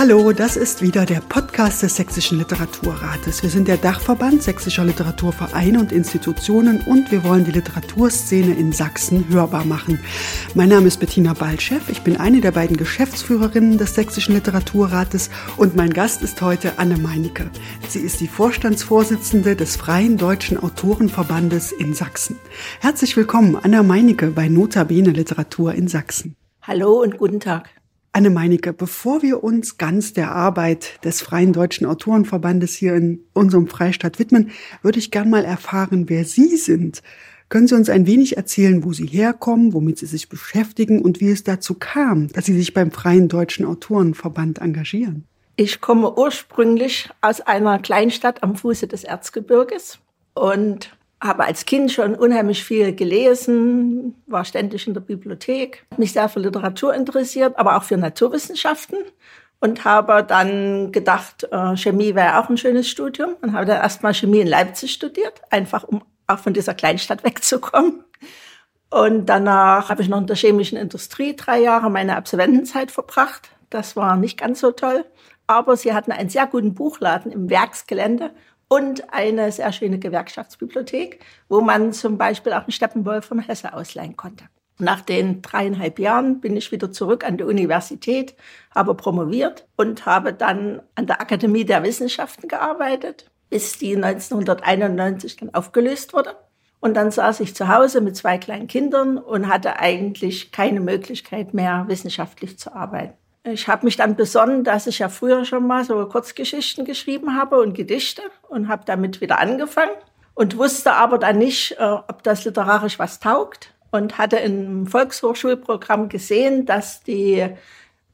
Hallo, das ist wieder der Podcast des Sächsischen Literaturrates. Wir sind der Dachverband sächsischer Literaturvereine und Institutionen und wir wollen die Literaturszene in Sachsen hörbar machen. Mein Name ist Bettina Balchev, ich bin eine der beiden Geschäftsführerinnen des Sächsischen Literaturrates und mein Gast ist heute Anne Meinecke. Sie ist die Vorstandsvorsitzende des Freien Deutschen Autorenverbandes in Sachsen. Herzlich willkommen, Anna Meinecke bei Nota Bene Literatur in Sachsen. Hallo und guten Tag. Anne Meinecke, bevor wir uns ganz der Arbeit des Freien Deutschen Autorenverbandes hier in unserem Freistaat widmen, würde ich gern mal erfahren, wer Sie sind. Können Sie uns ein wenig erzählen, wo Sie herkommen, womit Sie sich beschäftigen und wie es dazu kam, dass Sie sich beim Freien Deutschen Autorenverband engagieren? Ich komme ursprünglich aus einer Kleinstadt am Fuße des Erzgebirges und habe als Kind schon unheimlich viel gelesen, war ständig in der Bibliothek, mich sehr für Literatur interessiert, aber auch für Naturwissenschaften und habe dann gedacht, äh, Chemie wäre auch ein schönes Studium und habe dann erstmal Chemie in Leipzig studiert, einfach um auch von dieser Kleinstadt wegzukommen. Und danach habe ich noch in der chemischen Industrie drei Jahre meine Absolventenzeit verbracht. Das war nicht ganz so toll. Aber sie hatten einen sehr guten Buchladen im Werksgelände und eine sehr schöne Gewerkschaftsbibliothek, wo man zum Beispiel auch einen Steppenwolf von Hesse ausleihen konnte. Nach den dreieinhalb Jahren bin ich wieder zurück an die Universität, habe promoviert und habe dann an der Akademie der Wissenschaften gearbeitet, bis die 1991 dann aufgelöst wurde. Und dann saß ich zu Hause mit zwei kleinen Kindern und hatte eigentlich keine Möglichkeit mehr, wissenschaftlich zu arbeiten. Ich habe mich dann besonnen, dass ich ja früher schon mal so Kurzgeschichten geschrieben habe und Gedichte und habe damit wieder angefangen und wusste aber dann nicht, äh, ob das literarisch was taugt und hatte im Volkshochschulprogramm gesehen, dass die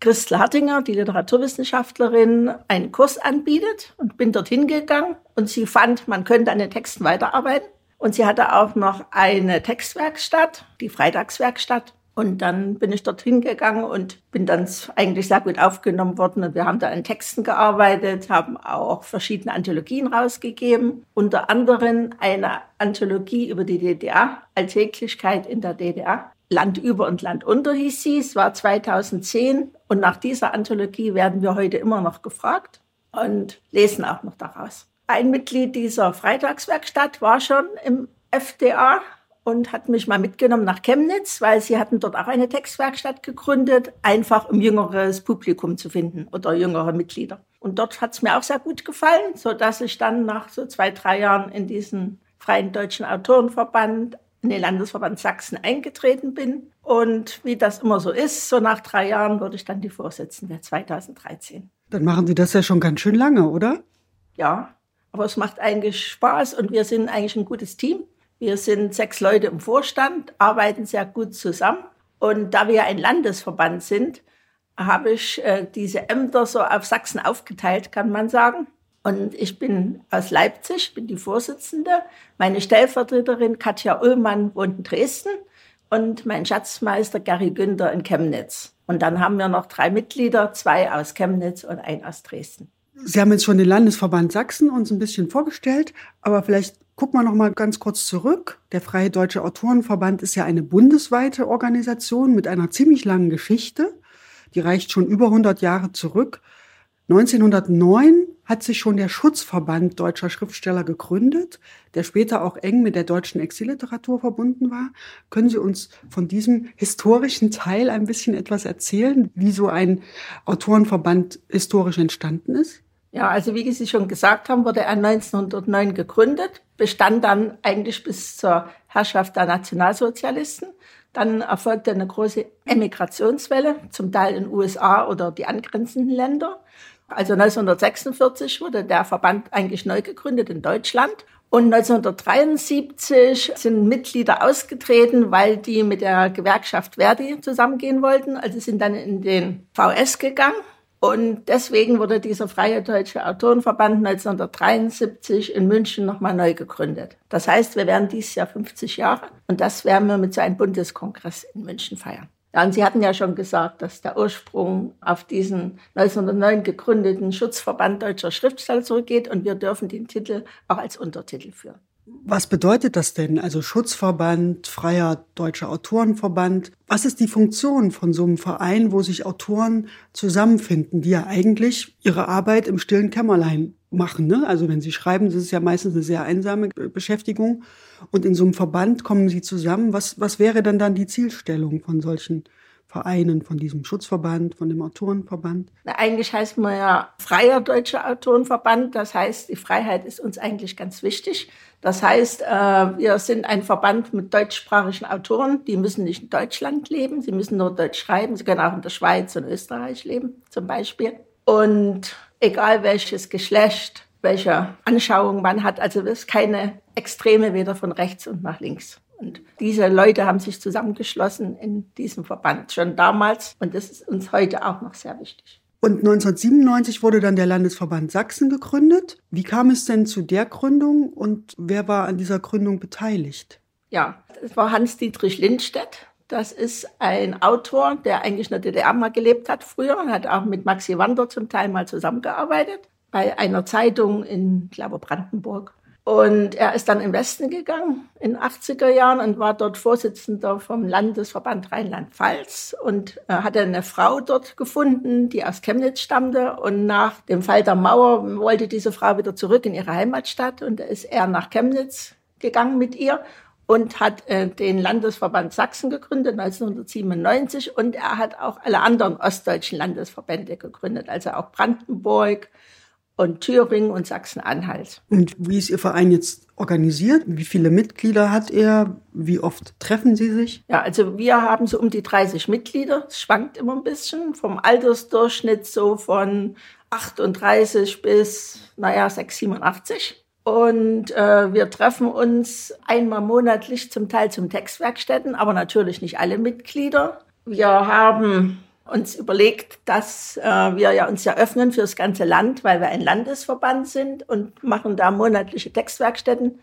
Christel Hartinger, die Literaturwissenschaftlerin, einen Kurs anbietet und bin dorthin gegangen und sie fand, man könnte an den Texten weiterarbeiten. Und sie hatte auch noch eine Textwerkstatt, die Freitagswerkstatt. Und dann bin ich dorthin gegangen und bin dann eigentlich sehr gut aufgenommen worden. Und wir haben da an Texten gearbeitet, haben auch verschiedene Anthologien rausgegeben. Unter anderem eine Anthologie über die DDR, Alltäglichkeit in der DDR. Land über und Land unter hieß sie. Es war 2010. Und nach dieser Anthologie werden wir heute immer noch gefragt und lesen auch noch daraus. Ein Mitglied dieser Freitagswerkstatt war schon im FDA und hat mich mal mitgenommen nach Chemnitz, weil sie hatten dort auch eine Textwerkstatt gegründet, einfach um jüngeres Publikum zu finden oder jüngere Mitglieder. Und dort hat es mir auch sehr gut gefallen, so dass ich dann nach so zwei, drei Jahren in diesen Freien Deutschen Autorenverband, in den Landesverband Sachsen eingetreten bin. Und wie das immer so ist, so nach drei Jahren wurde ich dann die Vorsitzende 2013. Dann machen Sie das ja schon ganz schön lange, oder? Ja, aber es macht eigentlich Spaß und wir sind eigentlich ein gutes Team. Wir sind sechs Leute im Vorstand, arbeiten sehr gut zusammen. Und da wir ein Landesverband sind, habe ich äh, diese Ämter so auf Sachsen aufgeteilt, kann man sagen. Und ich bin aus Leipzig, bin die Vorsitzende. Meine Stellvertreterin Katja Ullmann wohnt in Dresden und mein Schatzmeister Gary Günther in Chemnitz. Und dann haben wir noch drei Mitglieder, zwei aus Chemnitz und ein aus Dresden. Sie haben jetzt schon den Landesverband Sachsen uns ein bisschen vorgestellt, aber vielleicht Gucken wir noch mal ganz kurz zurück. Der Freie Deutsche Autorenverband ist ja eine bundesweite Organisation mit einer ziemlich langen Geschichte. Die reicht schon über 100 Jahre zurück. 1909 hat sich schon der Schutzverband deutscher Schriftsteller gegründet, der später auch eng mit der deutschen Exilliteratur verbunden war. Können Sie uns von diesem historischen Teil ein bisschen etwas erzählen, wie so ein Autorenverband historisch entstanden ist? Ja, also wie Sie schon gesagt haben, wurde er 1909 gegründet, bestand dann eigentlich bis zur Herrschaft der Nationalsozialisten. Dann erfolgte eine große Emigrationswelle, zum Teil in USA oder die angrenzenden Länder. Also 1946 wurde der Verband eigentlich neu gegründet in Deutschland. Und 1973 sind Mitglieder ausgetreten, weil die mit der Gewerkschaft Verdi zusammengehen wollten. Also sind dann in den VS gegangen und deswegen wurde dieser Freie Deutsche Autorenverband 1973 in München nochmal neu gegründet. Das heißt, wir werden dieses Jahr 50 Jahre und das werden wir mit so einem Bundeskongress in München feiern. Ja, und Sie hatten ja schon gesagt, dass der Ursprung auf diesen 1909 gegründeten Schutzverband deutscher Schriftsteller zurückgeht und wir dürfen den Titel auch als Untertitel führen. Was bedeutet das denn? Also Schutzverband, Freier Deutscher Autorenverband. Was ist die Funktion von so einem Verein, wo sich Autoren zusammenfinden, die ja eigentlich ihre Arbeit im stillen Kämmerlein machen? Ne? Also wenn sie schreiben, das ist ja meistens eine sehr einsame Beschäftigung. Und in so einem Verband kommen sie zusammen. Was, was wäre denn dann die Zielstellung von solchen Vereinen, von diesem Schutzverband, von dem Autorenverband? Eigentlich heißt man ja Freier Deutscher Autorenverband. Das heißt, die Freiheit ist uns eigentlich ganz wichtig. Das heißt, äh, wir sind ein Verband mit deutschsprachigen Autoren. Die müssen nicht in Deutschland leben. Sie müssen nur Deutsch schreiben. Sie können auch in der Schweiz und Österreich leben, zum Beispiel. Und egal welches Geschlecht, welche Anschauung man hat, also es ist keine Extreme weder von rechts und nach links. Und diese Leute haben sich zusammengeschlossen in diesem Verband schon damals und das ist uns heute auch noch sehr wichtig. Und 1997 wurde dann der Landesverband Sachsen gegründet. Wie kam es denn zu der Gründung und wer war an dieser Gründung beteiligt? Ja, das war Hans-Dietrich Lindstedt. Das ist ein Autor, der eigentlich in der DDR mal gelebt hat früher und hat auch mit Maxi Wander zum Teil mal zusammengearbeitet bei einer Zeitung in, glaube Brandenburg. Und er ist dann im Westen gegangen in den 80er Jahren und war dort Vorsitzender vom Landesverband Rheinland-Pfalz. Und äh, hatte eine Frau dort gefunden, die aus Chemnitz stammte. Und nach dem Fall der Mauer wollte diese Frau wieder zurück in ihre Heimatstadt. Und da ist er nach Chemnitz gegangen mit ihr und hat äh, den Landesverband Sachsen gegründet 1997 und er hat auch alle anderen ostdeutschen Landesverbände gegründet, also auch Brandenburg, und Thüringen und Sachsen-Anhalt. Und wie ist Ihr Verein jetzt organisiert? Wie viele Mitglieder hat er? Wie oft treffen Sie sich? Ja, also wir haben so um die 30 Mitglieder. Es schwankt immer ein bisschen vom Altersdurchschnitt so von 38 bis, naja, 6, 87. Und äh, wir treffen uns einmal monatlich zum Teil zum Textwerkstätten, aber natürlich nicht alle Mitglieder. Wir haben uns überlegt, dass äh, wir ja uns ja öffnen für das ganze Land, weil wir ein Landesverband sind und machen da monatliche Textwerkstätten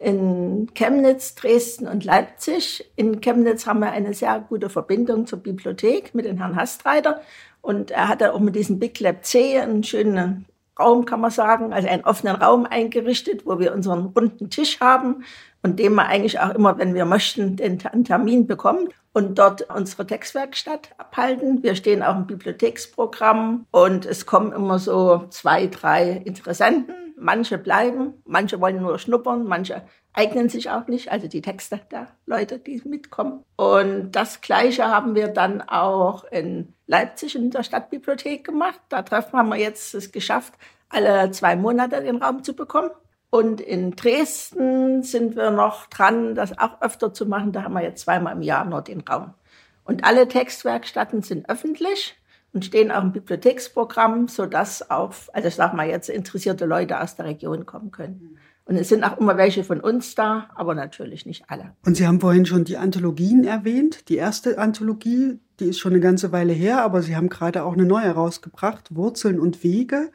in Chemnitz, Dresden und Leipzig. In Chemnitz haben wir eine sehr gute Verbindung zur Bibliothek mit dem Herrn Hastreiter. Und er hat auch mit diesem Big Lab C einen schönen Raum, kann man sagen, also einen offenen Raum eingerichtet, wo wir unseren runden Tisch haben und dem man eigentlich auch immer, wenn wir möchten, den Termin bekommt und dort unsere Textwerkstatt abhalten. Wir stehen auch im Bibliotheksprogramm und es kommen immer so zwei, drei Interessenten. Manche bleiben, manche wollen nur schnuppern, manche eignen sich auch nicht, also die Texte der Leute, die mitkommen. Und das Gleiche haben wir dann auch in Leipzig in der Stadtbibliothek gemacht. Da treffen haben wir jetzt es geschafft, alle zwei Monate den Raum zu bekommen. Und in Dresden sind wir noch dran, das auch öfter zu machen. Da haben wir jetzt zweimal im Jahr nur den Raum. Und alle Textwerkstätten sind öffentlich und stehen auch im Bibliotheksprogramm, sodass auch, also ich sag mal jetzt, interessierte Leute aus der Region kommen können. Und es sind auch immer welche von uns da, aber natürlich nicht alle. Und Sie haben vorhin schon die Anthologien erwähnt. Die erste Anthologie, die ist schon eine ganze Weile her, aber Sie haben gerade auch eine neue rausgebracht, Wurzeln und Wege.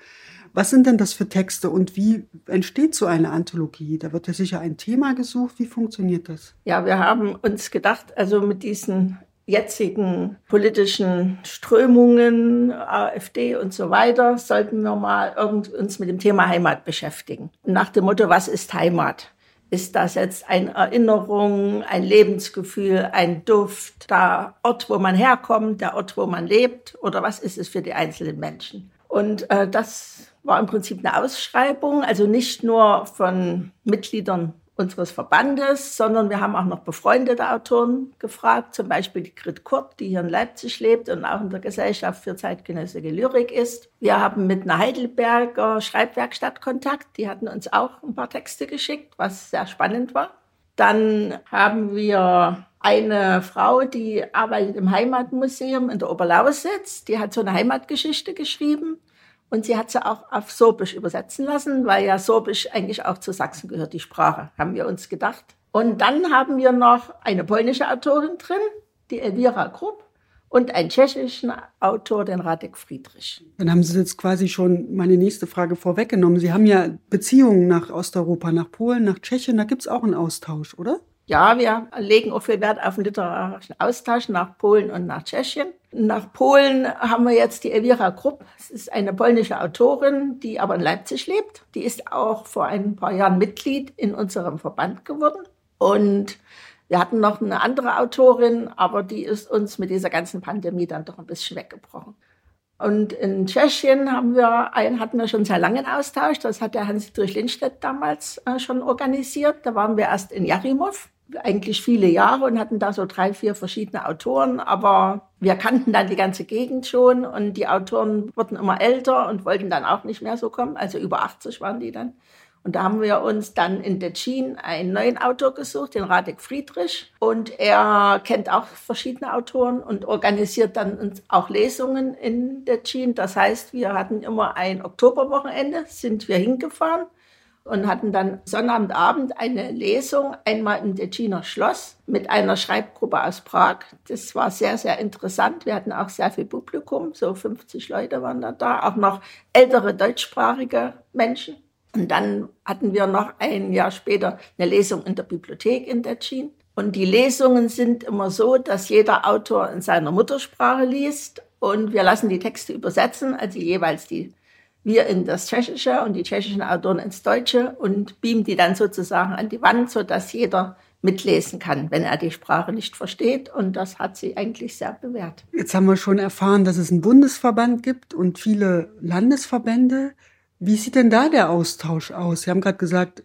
Was sind denn das für Texte und wie entsteht so eine Anthologie? Da wird ja sicher ein Thema gesucht. Wie funktioniert das? Ja, wir haben uns gedacht, also mit diesen jetzigen politischen Strömungen, AfD und so weiter, sollten wir mal uns mit dem Thema Heimat beschäftigen. Nach dem Motto, was ist Heimat? Ist das jetzt eine Erinnerung, ein Lebensgefühl, ein Duft, der Ort, wo man herkommt, der Ort, wo man lebt? Oder was ist es für die einzelnen Menschen? Und äh, das war im Prinzip eine Ausschreibung, also nicht nur von Mitgliedern unseres Verbandes, sondern wir haben auch noch befreundete Autoren gefragt, zum Beispiel die Grit Kurt, die hier in Leipzig lebt und auch in der Gesellschaft für zeitgenössische Lyrik ist. Wir haben mit einer Heidelberger Schreibwerkstatt Kontakt, die hatten uns auch ein paar Texte geschickt, was sehr spannend war. Dann haben wir eine Frau, die arbeitet im Heimatmuseum in der Oberlausitz, die hat so eine Heimatgeschichte geschrieben. Und sie hat sie auch auf Sorbisch übersetzen lassen, weil ja Sorbisch eigentlich auch zu Sachsen gehört, die Sprache, haben wir uns gedacht. Und dann haben wir noch eine polnische Autorin drin, die Elvira Krupp, und einen tschechischen Autor, den Radek Friedrich. Dann haben Sie jetzt quasi schon meine nächste Frage vorweggenommen. Sie haben ja Beziehungen nach Osteuropa, nach Polen, nach Tschechien, da gibt es auch einen Austausch, oder? Ja, wir legen auch viel Wert auf den literarischen Austausch nach Polen und nach Tschechien. Nach Polen haben wir jetzt die Elvira Krupp. Es ist eine polnische Autorin, die aber in Leipzig lebt. Die ist auch vor ein paar Jahren Mitglied in unserem Verband geworden. Und wir hatten noch eine andere Autorin, aber die ist uns mit dieser ganzen Pandemie dann doch ein bisschen weggebrochen. Und in Tschechien haben wir einen, hatten wir schon sehr langen Austausch. Das hat der Hans-Dietrich Lindstedt damals äh, schon organisiert. Da waren wir erst in Jarimov eigentlich viele Jahre und hatten da so drei, vier verschiedene Autoren, aber wir kannten dann die ganze Gegend schon und die Autoren wurden immer älter und wollten dann auch nicht mehr so kommen, also über 80 waren die dann. Und da haben wir uns dann in Detschin einen neuen Autor gesucht, den Radek Friedrich. Und er kennt auch verschiedene Autoren und organisiert dann auch Lesungen in Detschin. Das heißt, wir hatten immer ein Oktoberwochenende, sind wir hingefahren und hatten dann Sonnabendabend eine Lesung, einmal im Detschiner Schloss mit einer Schreibgruppe aus Prag. Das war sehr, sehr interessant. Wir hatten auch sehr viel Publikum, so 50 Leute waren da da, auch noch ältere deutschsprachige Menschen. Und dann hatten wir noch ein Jahr später eine Lesung in der Bibliothek in Detschin. Und die Lesungen sind immer so, dass jeder Autor in seiner Muttersprache liest und wir lassen die Texte übersetzen, also jeweils die wir in das Tschechische und die tschechischen Autoren ins Deutsche und beamen die dann sozusagen an die Wand, so dass jeder mitlesen kann, wenn er die Sprache nicht versteht. Und das hat sie eigentlich sehr bewährt. Jetzt haben wir schon erfahren, dass es einen Bundesverband gibt und viele Landesverbände. Wie sieht denn da der Austausch aus? Sie haben gerade gesagt,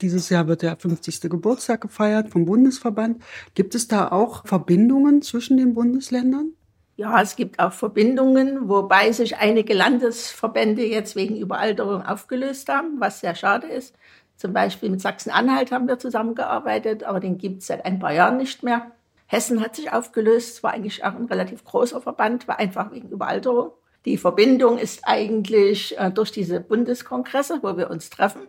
dieses Jahr wird der 50. Geburtstag gefeiert vom Bundesverband. Gibt es da auch Verbindungen zwischen den Bundesländern? Ja, es gibt auch Verbindungen, wobei sich einige Landesverbände jetzt wegen Überalterung aufgelöst haben, was sehr schade ist. Zum Beispiel mit Sachsen-Anhalt haben wir zusammengearbeitet, aber den gibt es seit ein paar Jahren nicht mehr. Hessen hat sich aufgelöst, war eigentlich auch ein relativ großer Verband, war einfach wegen Überalterung. Die Verbindung ist eigentlich äh, durch diese Bundeskongresse, wo wir uns treffen.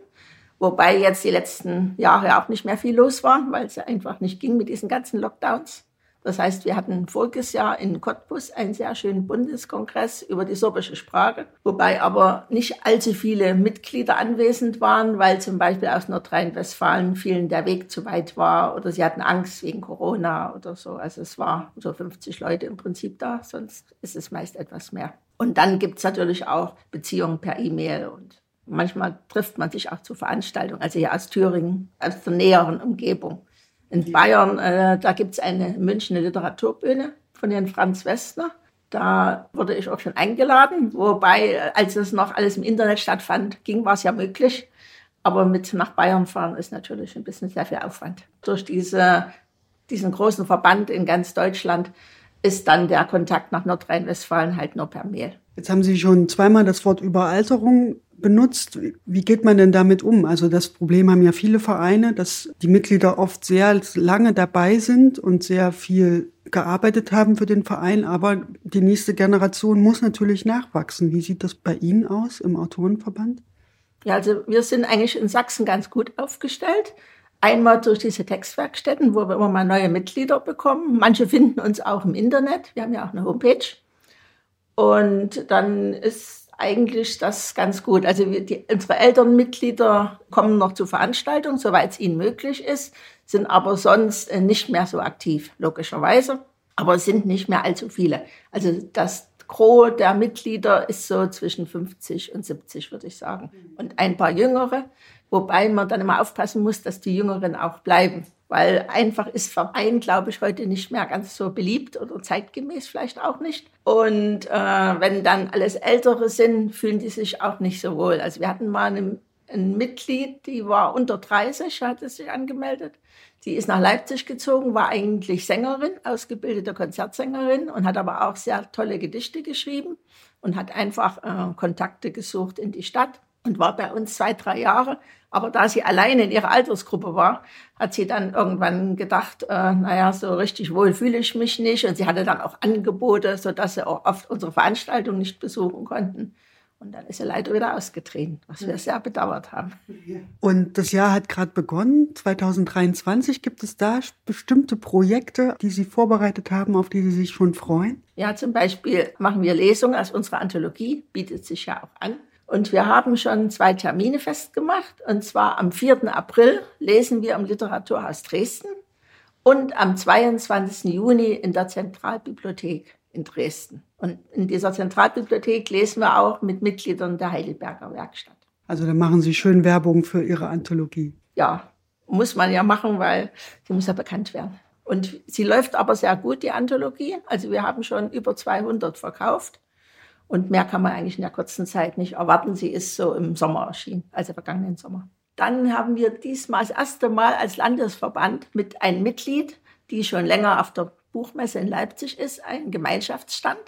Wobei jetzt die letzten Jahre auch nicht mehr viel los war, weil es einfach nicht ging mit diesen ganzen Lockdowns. Das heißt, wir hatten voriges Jahr in Cottbus einen sehr schönen Bundeskongress über die sorbische Sprache, wobei aber nicht allzu viele Mitglieder anwesend waren, weil zum Beispiel aus Nordrhein-Westfalen vielen der Weg zu weit war oder sie hatten Angst wegen Corona oder so. Also es war so 50 Leute im Prinzip da, sonst ist es meist etwas mehr. Und dann gibt es natürlich auch Beziehungen per E-Mail und manchmal trifft man sich auch zu Veranstaltungen, also hier aus Thüringen, aus der näheren Umgebung. In Bayern, äh, da gibt es eine Münchner Literaturbühne von Herrn Franz Westner. Da wurde ich auch schon eingeladen, wobei, äh, als es noch alles im Internet stattfand, ging, war es ja möglich. Aber mit nach Bayern fahren ist natürlich ein bisschen sehr viel Aufwand. Durch diese, diesen großen Verband in ganz Deutschland ist dann der Kontakt nach Nordrhein-Westfalen halt nur per Mail. Jetzt haben Sie schon zweimal das Wort Überalterung benutzt. Wie geht man denn damit um? Also das Problem haben ja viele Vereine, dass die Mitglieder oft sehr lange dabei sind und sehr viel gearbeitet haben für den Verein, aber die nächste Generation muss natürlich nachwachsen. Wie sieht das bei Ihnen aus im Autorenverband? Ja, also wir sind eigentlich in Sachsen ganz gut aufgestellt. Einmal durch diese Textwerkstätten, wo wir immer mal neue Mitglieder bekommen. Manche finden uns auch im Internet. Wir haben ja auch eine Homepage. Und dann ist eigentlich das ganz gut. Also wir, die, unsere Elternmitglieder kommen noch zu Veranstaltungen, soweit es ihnen möglich ist, sind aber sonst äh, nicht mehr so aktiv, logischerweise. Aber es sind nicht mehr allzu viele. Also das Gros der Mitglieder ist so zwischen 50 und 70, würde ich sagen. Und ein paar Jüngere, wobei man dann immer aufpassen muss, dass die Jüngeren auch bleiben weil einfach ist Verein, glaube ich, heute nicht mehr ganz so beliebt oder zeitgemäß vielleicht auch nicht. Und äh, wenn dann alles Ältere sind, fühlen die sich auch nicht so wohl. Also wir hatten mal eine, ein Mitglied, die war unter 30, hat sich angemeldet. Die ist nach Leipzig gezogen, war eigentlich Sängerin, ausgebildete Konzertsängerin und hat aber auch sehr tolle Gedichte geschrieben und hat einfach äh, Kontakte gesucht in die Stadt und war bei uns zwei, drei Jahre. Aber da sie alleine in ihrer Altersgruppe war, hat sie dann irgendwann gedacht, äh, naja, so richtig wohl fühle ich mich nicht. Und sie hatte dann auch Angebote, sodass sie auch oft unsere Veranstaltung nicht besuchen konnten. Und dann ist sie leider wieder ausgetreten, was wir sehr bedauert haben. Und das Jahr hat gerade begonnen. 2023 gibt es da bestimmte Projekte, die Sie vorbereitet haben, auf die Sie sich schon freuen? Ja, zum Beispiel machen wir Lesungen aus unserer Anthologie, bietet sich ja auch an. Und wir haben schon zwei Termine festgemacht. Und zwar am 4. April lesen wir im Literaturhaus Dresden. und am 22. Juni in der Zentralbibliothek in Dresden. Und in dieser Zentralbibliothek lesen wir auch mit Mitgliedern der Heidelberger Werkstatt. Also da machen Sie schön Werbung für Ihre Anthologie. Ja, muss man ja machen, weil sie muss ja bekannt werden. Und sie läuft aber sehr gut, die Anthologie. Also wir haben schon über 200 verkauft. Und mehr kann man eigentlich in der kurzen Zeit nicht erwarten. Sie ist so im Sommer erschienen, also vergangenen Sommer. Dann haben wir diesmal das erste Mal als Landesverband mit einem Mitglied, die schon länger auf der Buchmesse in Leipzig ist, einen Gemeinschaftsstand,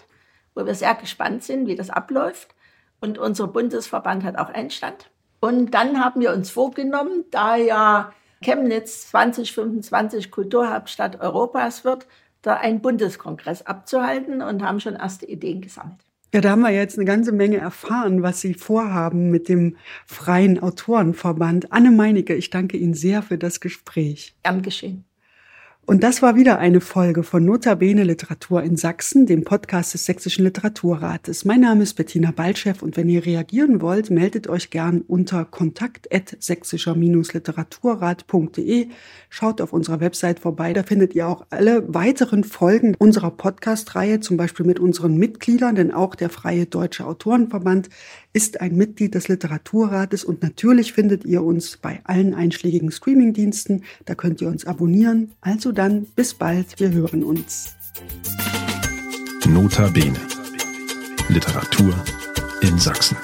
wo wir sehr gespannt sind, wie das abläuft. Und unser Bundesverband hat auch einen Stand. Und dann haben wir uns vorgenommen, da ja Chemnitz 2025 Kulturhauptstadt Europas wird, da einen Bundeskongress abzuhalten und haben schon erste Ideen gesammelt. Ja, da haben wir jetzt eine ganze Menge erfahren, was Sie vorhaben mit dem Freien Autorenverband. Anne Meinecke, ich danke Ihnen sehr für das Gespräch. Gern geschehen. Und das war wieder eine Folge von Notabene Literatur in Sachsen, dem Podcast des Sächsischen Literaturrates. Mein Name ist Bettina Baltschew und wenn ihr reagieren wollt, meldet euch gern unter kontakt.sächsischer-literaturrat.de. Schaut auf unserer Website vorbei, da findet ihr auch alle weiteren Folgen unserer Podcast-Reihe, zum Beispiel mit unseren Mitgliedern, denn auch der Freie Deutsche Autorenverband ist ein Mitglied des Literaturrates und natürlich findet ihr uns bei allen einschlägigen Streamingdiensten. Da könnt ihr uns abonnieren. Also dann, bis bald, wir hören uns. Nota Bene. Literatur in Sachsen.